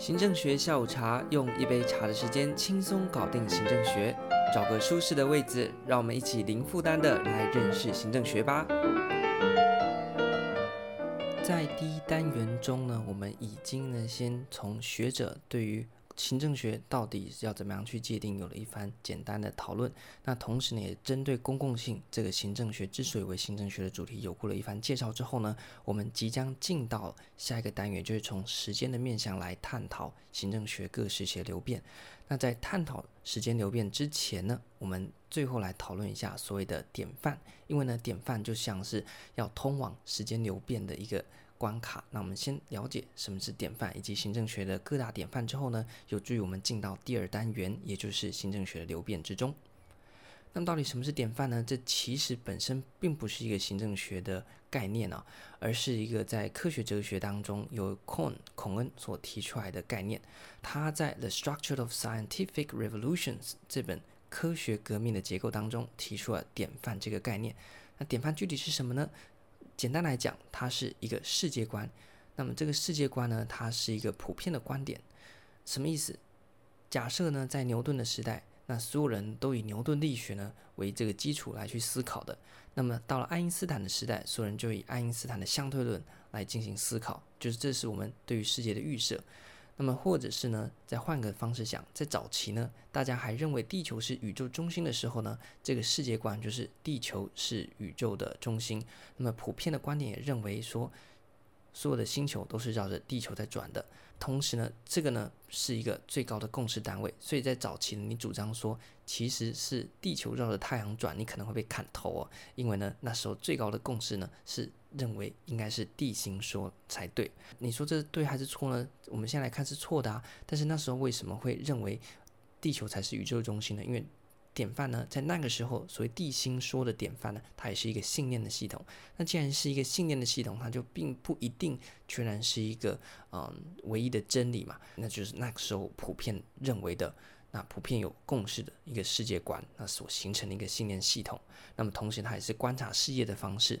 行政学下午茶，用一杯茶的时间轻松搞定行政学。找个舒适的位置，让我们一起零负担的来认识行政学吧。在第一单元中呢，我们已经呢先从学者对于行政学到底要怎么样去界定，有了一番简单的讨论。那同时呢，也针对公共性这个行政学之所以为行政学的主题，有过了一番介绍之后呢，我们即将进到下一个单元，就是从时间的面向来探讨行政学各时期的流变。那在探讨时间流变之前呢，我们最后来讨论一下所谓的典范，因为呢，典范就像是要通往时间流变的一个。关卡。那我们先了解什么是典范以及行政学的各大典范之后呢，有助于我们进到第二单元，也就是行政学的流变之中。那么到底什么是典范呢？这其实本身并不是一个行政学的概念啊，而是一个在科学哲学当中由 Kohn 孔恩所提出来的概念。他在《The Structure of Scientific Revolutions》这本科学革命的结构当中提出了典范这个概念。那典范具体是什么呢？简单来讲，它是一个世界观。那么这个世界观呢，它是一个普遍的观点。什么意思？假设呢，在牛顿的时代，那所有人都以牛顿力学呢为这个基础来去思考的。那么到了爱因斯坦的时代，所有人就以爱因斯坦的相对论来进行思考。就是这是我们对于世界的预设。那么，或者是呢，再换个方式想，在早期呢，大家还认为地球是宇宙中心的时候呢，这个世界观就是地球是宇宙的中心。那么，普遍的观点也认为说，所有的星球都是绕着地球在转的。同时呢，这个呢是一个最高的共识单位。所以在早期呢，你主张说其实是地球绕着太阳转，你可能会被砍头哦，因为呢，那时候最高的共识呢是。认为应该是地心说才对，你说这对还是错呢？我们先来看是错的啊。但是那时候为什么会认为地球才是宇宙中心呢？因为典范呢，在那个时候，所谓地心说的典范呢，它也是一个信念的系统。那既然是一个信念的系统，它就并不一定全然是一个嗯唯一的真理嘛。那就是那个时候普遍认为的，那普遍有共识的一个世界观，那所形成的一个信念系统。那么同时，它也是观察世界的方式。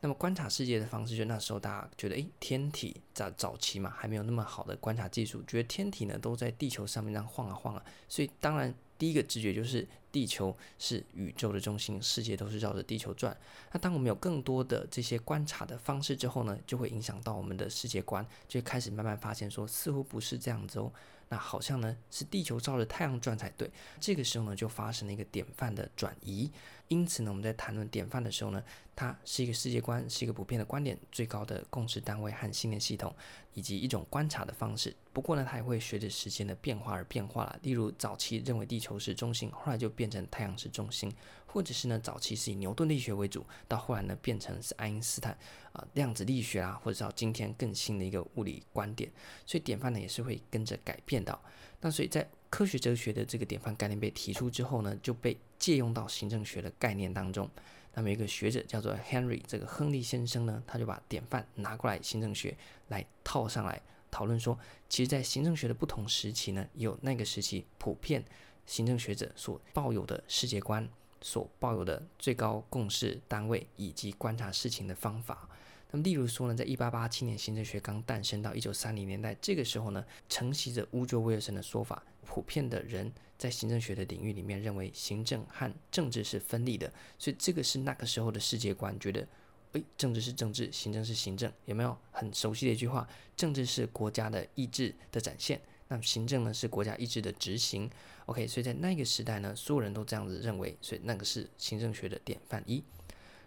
那么观察世界的方式，就那时候大家觉得，诶，天体在早期嘛，还没有那么好的观察技术，觉得天体呢都在地球上面这样晃啊晃啊，所以当然第一个直觉就是地球是宇宙的中心，世界都是绕着地球转。那当我们有更多的这些观察的方式之后呢，就会影响到我们的世界观，就开始慢慢发现说，似乎不是这样子哦。那好像呢是地球绕着太阳转才对，这个时候呢就发生了一个典范的转移。因此呢我们在谈论典范的时候呢，它是一个世界观，是一个普遍的观点，最高的共识单位和信念系统，以及一种观察的方式。不过呢它也会随着时间的变化而变化了。例如早期认为地球是中心，后来就变成太阳是中心，或者是呢早期是以牛顿力学为主，到后来呢变成是爱因斯坦啊、量子力学啊，或者到今天更新的一个物理观点。所以典范呢也是会跟着改变。到那，所以在科学哲学的这个典范概念被提出之后呢，就被借用到行政学的概念当中。那么一个学者叫做 Henry，这个亨利先生呢，他就把典范拿过来行政学来套上来讨论说，其实，在行政学的不同时期呢，有那个时期普遍行政学者所抱有的世界观，所抱有的最高共识单位以及观察事情的方法。那么，例如说呢，在一八八七年，行政学刚诞生到一九三零年代，这个时候呢，承袭着乌卓威尔森的说法，普遍的人在行政学的领域里面认为行政和政治是分立的，所以这个是那个时候的世界观，觉得，诶，政治是政治，行政是行政，有没有很熟悉的一句话？政治是国家的意志的展现，那么行政呢是国家意志的执行。OK，所以在那个时代呢，所有人都这样子认为，所以那个是行政学的典范一。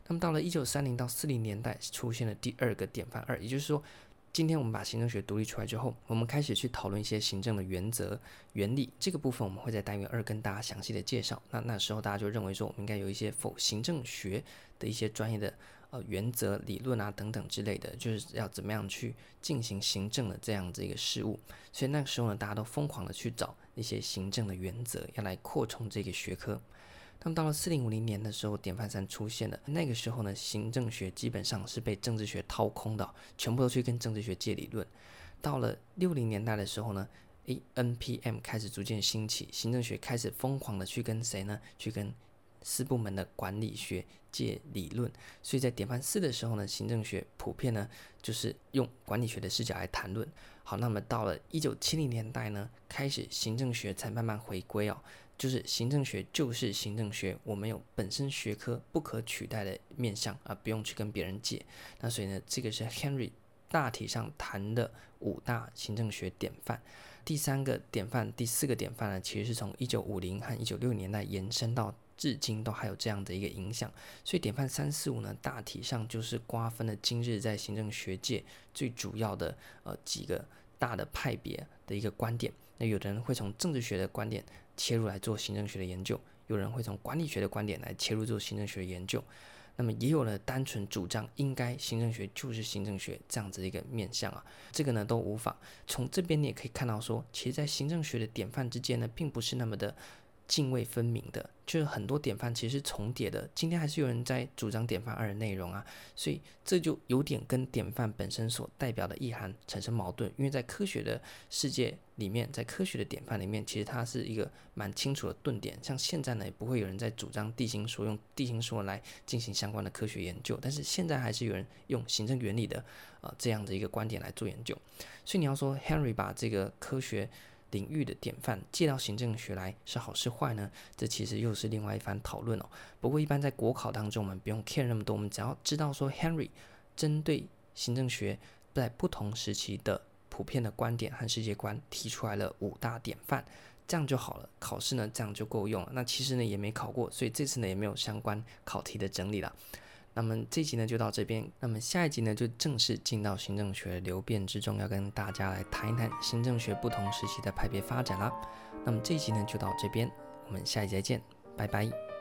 那么到了一九三零到四零年代，出现了第二个典范二，也就是说，今天我们把行政学独立出来之后，我们开始去讨论一些行政的原则、原理。这个部分我们会在单元二跟大家详细的介绍。那那时候大家就认为说，我们应该有一些否行政学的一些专业的呃原则、理论啊等等之类的，就是要怎么样去进行行政的这样子一个事务。所以那个时候呢，大家都疯狂的去找一些行政的原则，要来扩充这个学科。那么到了四零五零年的时候，典范三出现了。那个时候呢，行政学基本上是被政治学掏空的，全部都去跟政治学借理论。到了六零年代的时候呢，诶，NPM 开始逐渐兴起，行政学开始疯狂的去跟谁呢？去跟四部门的管理学借理论。所以在典范四的时候呢，行政学普遍呢就是用管理学的视角来谈论。好，那么到了一九七零年代呢，开始行政学才慢慢回归哦，就是行政学就是行政学，我们有本身学科不可取代的面向啊，不用去跟别人借。那所以呢，这个是 Henry 大体上谈的五大行政学典范。第三个典范，第四个典范呢，其实是从一九五零和一九六零年代延伸到至今都还有这样的一个影响。所以典范三四五呢，大体上就是瓜分了今日在行政学界最主要的呃几个大的派别的一个观点。那有的人会从政治学的观点切入来做行政学的研究，有人会从管理学的观点来切入做行政学的研究。那么也有了单纯主张应该行政学就是行政学这样子的一个面向啊，这个呢都无法。从这边你也可以看到说，其实，在行政学的典范之间呢，并不是那么的。泾渭分明的，就是很多典范其实是重叠的。今天还是有人在主张典范二的内容啊，所以这就有点跟典范本身所代表的意涵产生矛盾。因为在科学的世界里面，在科学的典范里面，其实它是一个蛮清楚的顿点。像现在呢，也不会有人在主张地心说，用地心说来进行相关的科学研究。但是现在还是有人用行政原理的呃这样的一个观点来做研究。所以你要说 Henry 把这个科学。领域的典范借到行政学来是好是坏呢？这其实又是另外一番讨论哦。不过一般在国考当中，我们不用 care 那么多，我们只要知道说 Henry 针对行政学在不同时期的普遍的观点和世界观提出来了五大典范，这样就好了。考试呢，这样就够用了。那其实呢，也没考过，所以这次呢，也没有相关考题的整理了。那么这集呢就到这边，那么下一集呢就正式进到行政学流变之中，要跟大家来谈一谈行政学不同时期的派别发展啦。那么这一集呢就到这边，我们下一集再见，拜拜。